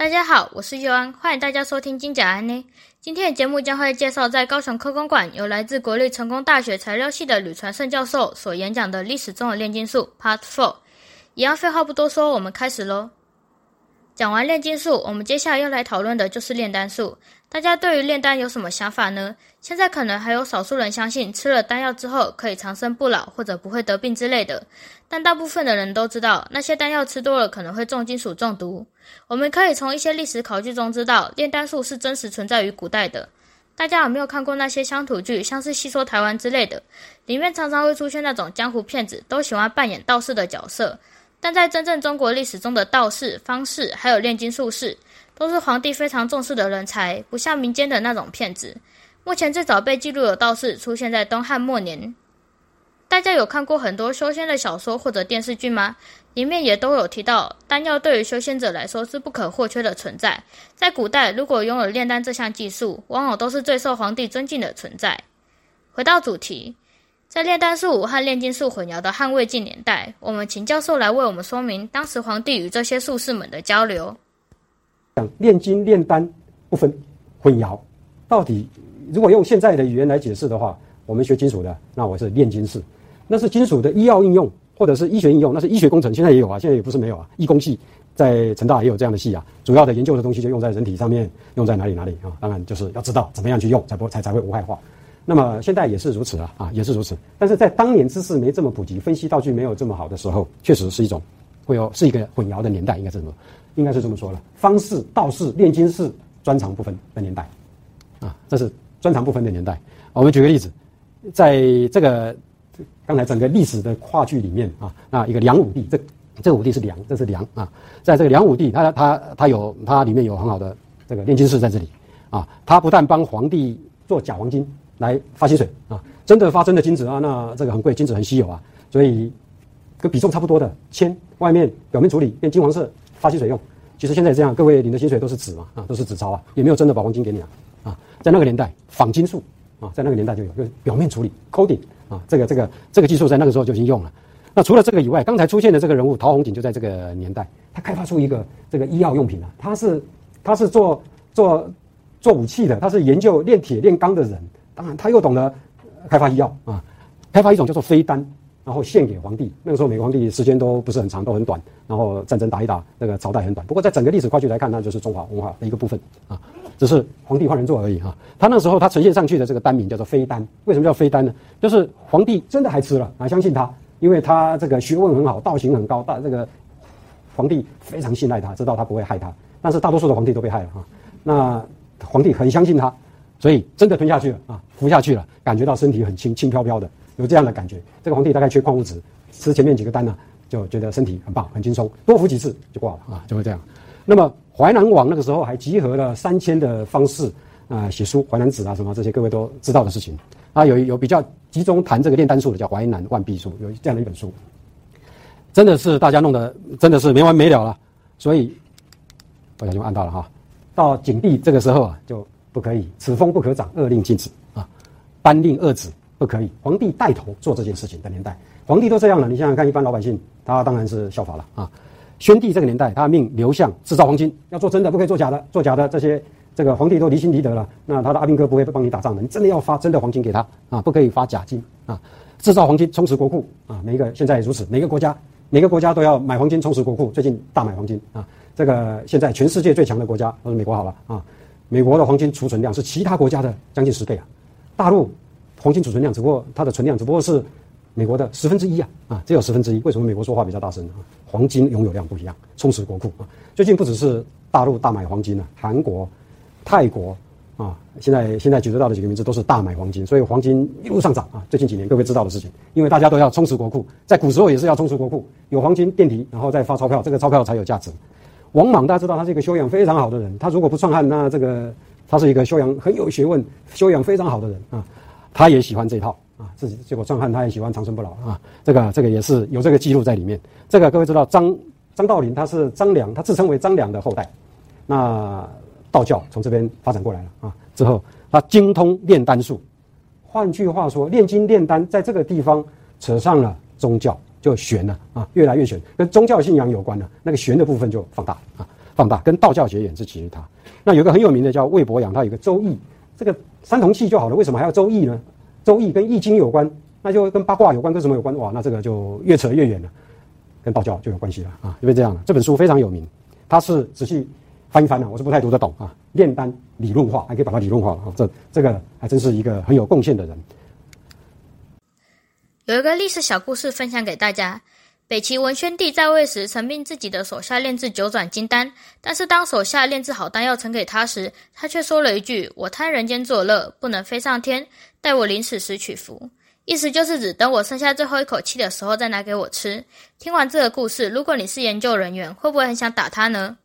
大家好，我是佑安，欢迎大家收听金甲安呢。今天的节目将会介绍在高雄科工馆由来自国立成功大学材料系的吕传胜教授所演讲的历史中的炼金术 Part Four。一样废话不多说，我们开始喽。讲完炼金术，我们接下来要来讨论的就是炼丹术。大家对于炼丹有什么想法呢？现在可能还有少数人相信吃了丹药之后可以长生不老，或者不会得病之类的。但大部分的人都知道，那些丹药吃多了可能会重金属中毒。我们可以从一些历史考据中知道，炼丹术是真实存在于古代的。大家有没有看过那些乡土剧，像是《戏说台湾》之类的？里面常常会出现那种江湖骗子，都喜欢扮演道士的角色。但在真正中国历史中的道士、方士，还有炼金术士，都是皇帝非常重视的人才，不像民间的那种骗子。目前最早被记录的道士出现在东汉末年。大家有看过很多修仙的小说或者电视剧吗？里面也都有提到，丹药对于修仙者来说是不可或缺的存在。在古代，如果拥有炼丹这项技术，往往都是最受皇帝尊敬的存在。回到主题。在炼丹术和炼金术混淆的汉魏晋年代，我们请教授来为我们说明当时皇帝与这些术士们的交流。炼金炼丹不分混淆，到底如果用现在的语言来解释的话，我们学金属的，那我是炼金士，那是金属的医药应用或者是医学应用，那是医学工程，现在也有啊，现在也不是没有啊，医工系在成大也有这样的系啊，主要的研究的东西就用在人体上面，用在哪里哪里啊？当然就是要知道怎么样去用，才不才才会无害化。那么现在也是如此啊啊，也是如此。但是在当年知识没这么普及，分析道具没有这么好的时候，确实是一种会有是一个混淆的年代，应该是这么，应该是这么说了。方士、道士、炼金士专长不分的年代，啊，这是专长不分的年代。我们举个例子，在这个刚才整个历史的跨距里面啊，那一个梁武帝，这这个武帝是梁，这是梁啊，在这个梁武帝，他他他有他里面有很好的这个炼金士在这里啊，他不但帮皇帝做假黄金。来发薪水啊！真的发真的金子啊，那这个很贵，金子很稀有啊，所以跟比重差不多的铅，外面表面处理变金黄色发薪水用。其实现在这样，各位领的薪水都是纸嘛啊，都是纸钞啊，也没有真的把黄金给你啊啊！在那个年代仿金术啊，在那个年代就有，就是表面处理，coding，啊，这个这个这个技术在那个时候就已经用了。那除了这个以外，刚才出现的这个人物陶弘景就在这个年代，他开发出一个这个医药用品啊，他是他是做做做武器的，他是研究炼铁炼钢的人。当然，他又懂得开发医药啊，开发一种叫做飞丹，然后献给皇帝。那个时候，每个皇帝时间都不是很长，都很短，然后战争打一打，那个朝代很短。不过，在整个历史跨距来看，那就是中华文化的一个部分啊，只是皇帝换人做而已啊。他那时候他呈现上去的这个丹名叫做飞丹，为什么叫飞丹呢？就是皇帝真的还吃了啊，相信他，因为他这个学问很好，道行很高，大这个皇帝非常信赖他，知道他不会害他。但是大多数的皇帝都被害了啊，那皇帝很相信他。所以真的吞下去了啊，服下去了，感觉到身体很轻轻飘飘的，有这样的感觉。这个皇帝大概缺矿物质，吃前面几个丹呢，就觉得身体很棒，很轻松，多服几次就挂了啊，就会这样。那么淮南王那个时候还集合了三千的方士啊，写书《淮南子》啊，什么这些各位都知道的事情啊，有有比较集中谈这个炼丹术的，叫《淮南万壁书》，有这样的一本书，真的是大家弄得真的是没完没了了。所以不小心按到了哈，到景帝这个时候啊，就。不可以，此风不可长，恶令禁止啊！颁令遏止，不可以。皇帝带头做这件事情的年代，皇帝都这样了，你想想看，一般老百姓他当然是效法了啊。宣帝这个年代，他命刘向制造黄金，要做真的，不可以做假的。做假的，这些这个皇帝都离心离德了。那他的阿兵哥不会帮你打仗的，你真的要发真的黄金给他啊，不可以发假金啊。制造黄金，充实国库啊。每一个现在如此，每个国家每个国家都要买黄金充实国库。最近大买黄金啊，这个现在全世界最强的国家都是美国好了啊。美国的黄金储存量是其他国家的将近十倍啊！大陆黄金储存量只不过它的存量只不过是美国的十分之一啊！啊，只有十分之一。为什么美国说话比较大声啊？黄金拥有量不一样，充实国库啊！最近不只是大陆大买黄金了，韩国、泰国啊，现在现在举得到的几个名字都是大买黄金，所以黄金一路上涨啊！最近几年各位知道的事情，因为大家都要充实国库，在古时候也是要充实国库，有黄金垫底，然后再发钞票，这个钞票才有价值。王莽大家知道他是一个修养非常好的人，他如果不篡汉，那这个他是一个修养很有学问、修养非常好的人啊。他也喜欢这套啊，自己结果壮汉，他也喜欢长生不老啊。这个这个也是有这个记录在里面。这个各位知道张张道陵他是张良，他自称为张良的后代。那道教从这边发展过来了啊，之后他精通炼丹术，换句话说，炼金炼丹在这个地方扯上了宗教。就玄了啊，越来越玄，跟宗教信仰有关了。那个玄的部分就放大啊，放大，跟道教结缘是基于它。那有个很有名的叫魏伯阳，他有个《周易》，这个三同气就好了，为什么还要《周易》呢？《周易》跟《易经》有关，那就跟八卦有关，跟什么有关？哇，那这个就越扯越远了，跟道教就有关系了啊！因为这样这本书非常有名，它是仔细翻一翻呢，我是不太读得懂啊。炼丹理论化，还可以把它理论化了啊！这这个还真是一个很有贡献的人。有一个历史小故事分享给大家。北齐文宣帝在位时，曾命自己的手下炼制九转金丹，但是当手下炼制好丹药呈给他时，他却说了一句：“我贪人间作乐，不能飞上天，待我临死时取服。”意思就是指等我剩下最后一口气的时候再拿给我吃。听完这个故事，如果你是研究人员，会不会很想打他呢？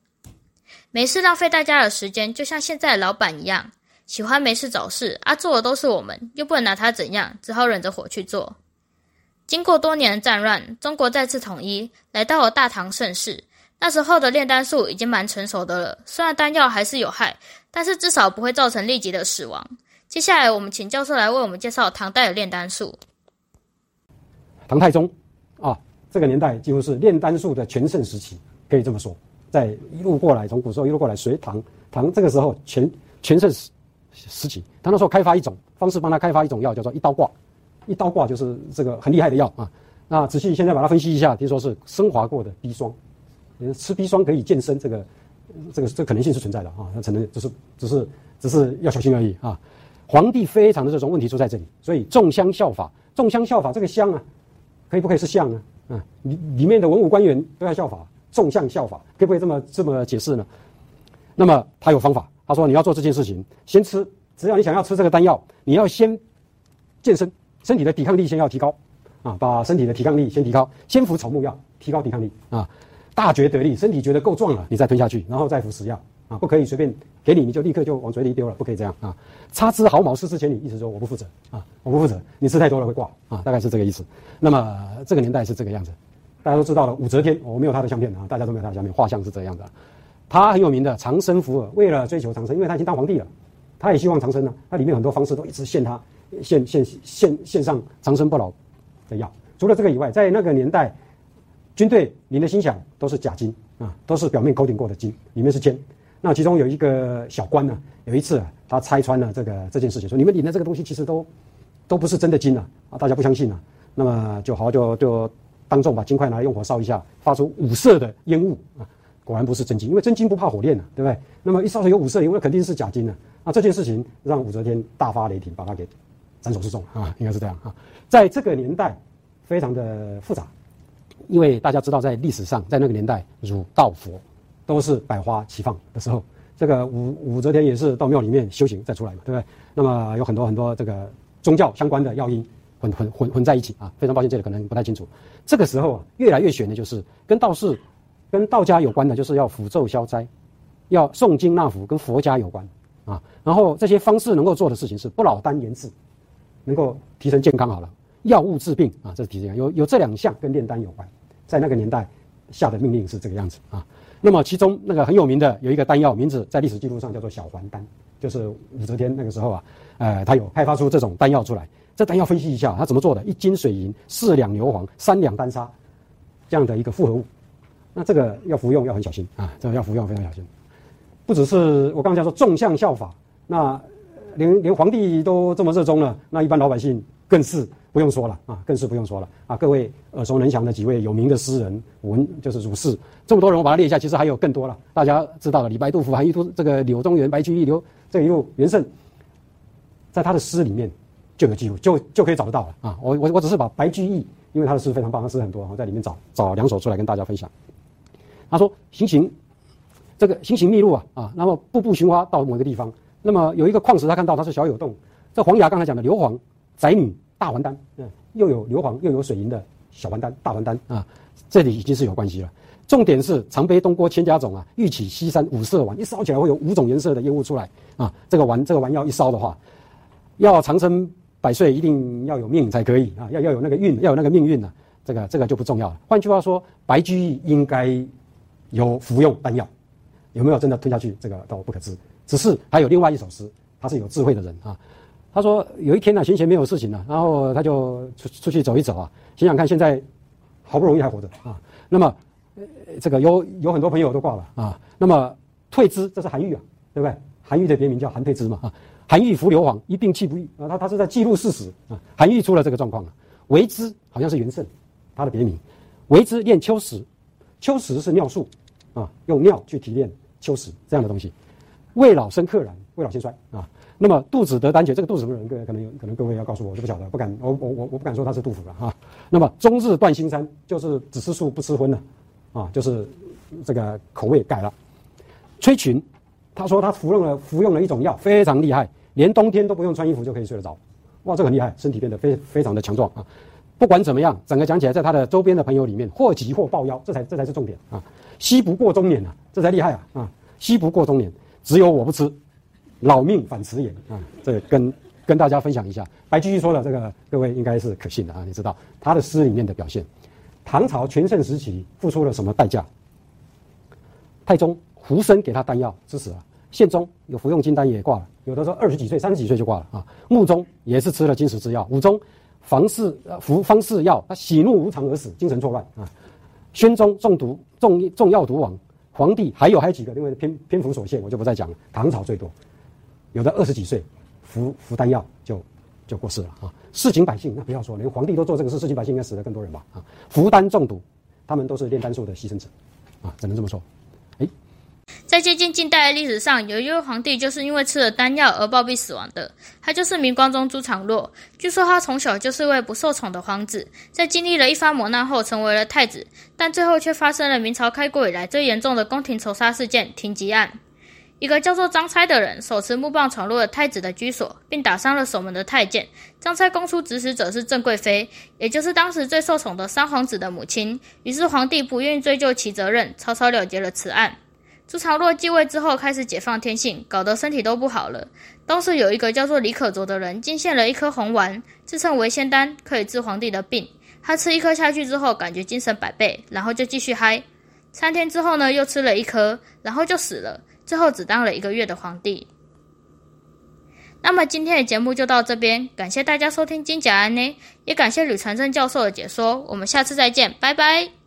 没事浪费大家的时间，就像现在的老板一样，喜欢没事找事啊，做的都是我们，又不能拿他怎样，只好忍着火去做。经过多年的战乱，中国再次统一，来到了大唐盛世。那时候的炼丹术已经蛮成熟的了，虽然丹药还是有害，但是至少不会造成立即的死亡。接下来，我们请教授来为我们介绍唐代的炼丹术。唐太宗啊，这个年代几乎是炼丹术的全盛时期，可以这么说。在一路过来，从古时候一路过来，隋唐唐这个时候全全盛时时期，他那时候开发一种方式，帮他开发一种药，叫做一刀挂。一刀挂就是这个很厉害的药啊！那仔细现在把它分析一下，听说是升华过的砒霜，吃砒霜可以健身，这个这个这个可能性是存在的啊！那可能只是只是只是要小心而已啊！皇帝非常的这种问题出在这里，所以众香效法，众香效法这个香啊，可以不可以是相呢？啊，里里面的文武官员都要效法，众相效法，可不可以这么这么解释呢？那么他有方法，他说你要做这件事情，先吃，只要你想要吃这个丹药，你要先健身。身体的抵抗力先要提高，啊，把身体的抵抗力先提高，先服草木药，提高抵抗力啊，大觉得力，身体觉得够壮了，你再吞下去，然后再服食药啊，不可以随便给你，你就立刻就往嘴里丢了，不可以这样啊。擦之毫毛，失之千里，意思说我不负责啊，我不负责，你吃太多了会挂啊，大概是这个意思。那么这个年代是这个样子，大家都知道了。武则天，我没有她的相片啊，大家都没有她的相片，画像是这样的。他很有名的长生福尔，为了追求长生，因为他已经当皇帝了，他也希望长生呢，他里面很多方式都一直限他。献献献献上长生不老的药。除了这个以外，在那个年代，军队您的心想都是假金啊，都是表面勾顶过的金，里面是铅。那其中有一个小官呢，有一次啊，他拆穿了这个这件事情，说你们领的这个东西其实都都不是真的金啊，啊，大家不相信啊。那么就好就就当众把金块拿来用火烧一下，发出五色的烟雾啊，果然不是真金，因为真金不怕火炼啊，对不对？那么一烧出有五色烟雾，肯定是假金啊。那这件事情让武则天大发雷霆，把他给。斩首示众啊，应该是这样啊。在这个年代，非常的复杂，因为大家知道，在历史上，在那个年代，儒道佛都是百花齐放的时候。这个武武则天也是到庙里面修行再出来嘛，对不对？那么有很多很多这个宗教相关的要因混混混混在一起啊。非常抱歉，这里可能不太清楚。这个时候啊，越来越玄的就是跟道士、跟道家有关的，就是要符咒消灾，要诵经纳福，跟佛家有关啊。然后这些方式能够做的事情是不老丹延志。能够提升健康好了，药物治病啊，这是提升有有这两项跟炼丹有关，在那个年代下的命令是这个样子啊。那么其中那个很有名的有一个丹药，名字在历史记录上叫做小还丹，就是武则天那个时候啊，呃，他有开发出这种丹药出来。这丹药分析一下，他怎么做的？一斤水银，四两牛黄，三两丹砂，这样的一个复合物。那这个要服用要很小心啊，这个要服用非常小心。不只是我刚才说纵向效法，那。连连皇帝都这么热衷了，那一般老百姓更是不用说了啊，更是不用说了啊！各位耳熟能详的几位有名的诗人文，就是儒士，这么多人我把它列一下，其实还有更多了。大家知道的李白、杜甫、韩愈、都这个柳宗元、白居易、刘这一路元盛，在他的诗里面就有记录，就就可以找得到了啊！我我我只是把白居易，因为他的诗非常棒，他诗很多，我在里面找找两首出来跟大家分享。他说：“行行，这个行行密路啊啊，那么步步寻花到某个地方。”那么有一个矿石，他看到它是小有洞。这黄牙刚才讲的硫磺、宅女、大还丹，嗯，又有硫磺又有水银的小还丹、大还丹啊，这里已经是有关系了。重点是常杯东郭千家种啊，玉起西山五色丸，一烧起来会有五种颜色的烟雾出来啊。这个丸这个丸药一烧的话，要长生百岁，一定要有命才可以啊，要要有那个运，要有那个命运呢。这个这个就不重要了。换句话说，白居易应该有服用丹药，有没有真的吞下去，这个倒不可知。只是还有另外一首诗，他是有智慧的人啊。他说有一天呢，闲闲没有事情了，然后他就出出去走一走啊，想想看现在好不容易还活着啊，那么这个有有很多朋友都挂了啊。那么退之，这是韩愈啊，对不对？韩愈的别名叫韩退之嘛啊。韩愈伏硫磺，一病气不愈啊。他他是在记录事实啊。韩愈出了这个状况了。为之好像是元盛，他的别名。为之炼秋实，秋实是尿素啊，用尿去提炼秋实这样的东西。未老生克然，未老先衰啊。那么杜子得丹诀，这个杜子什么人？各位可能有可能各位要告诉我，我就不晓得，不敢，我我我我不敢说他是杜甫了哈。那么终日断心山，就是只吃素不吃荤了，啊，就是这个口味改了。崔群，他说他服用了服用了一种药，非常厉害，连冬天都不用穿衣服就可以睡得着。哇，这很厉害，身体变得非非常的强壮啊。不管怎么样，整个讲起来，在他的周边的朋友里面，或急或抱腰，这才这才是重点啊。惜不过中年啊，这才厉害啊啊！惜不过中年，只有我不吃。老命反迟延啊！这跟跟大家分享一下，白居易说的这个，各位应该是可信的啊。你知道他的诗里面的表现，唐朝全盛时期付出了什么代价？太宗胡生给他丹药，致死了；宪宗有服用金丹也挂了，有的时候二十几岁、三十几岁就挂了啊。穆宗也是吃了金石之药，武宗房氏服方士药，他喜怒无常而死，精神错乱啊。宣宗中毒中中药毒亡，皇帝还有还有几个，因为篇篇幅所限，我就不再讲了。唐朝最多。有的二十几岁服服丹药就就过世了啊！市井百姓那不要说，连皇帝都做这个事，市井百姓应该死了更多人吧啊！服丹中毒，他们都是炼丹术的牺牲者啊，只能这么说。在接近近代的历史上，有一位皇帝就是因为吃了丹药而暴毙死亡的，他就是明光宗朱常洛。据说他从小就是位不受宠的皇子，在经历了一番磨难后成为了太子，但最后却发生了明朝开国以来最严重的宫廷仇杀事件——停机案。一个叫做张差的人手持木棒闯入了太子的居所，并打伤了守门的太监。张差供出指使者是郑贵妃，也就是当时最受宠的三皇子的母亲。于是皇帝不愿意追究其责任，草草了结了此案。朱朝洛继位之后，开始解放天性，搞得身体都不好了。当时有一个叫做李可灼的人进献了一颗红丸，自称为仙丹，可以治皇帝的病。他吃一颗下去之后，感觉精神百倍，然后就继续嗨。三天之后呢，又吃了一颗，然后就死了。最后只当了一个月的皇帝。那么今天的节目就到这边，感谢大家收听金甲安呢，也感谢吕传正教授的解说。我们下次再见，拜拜。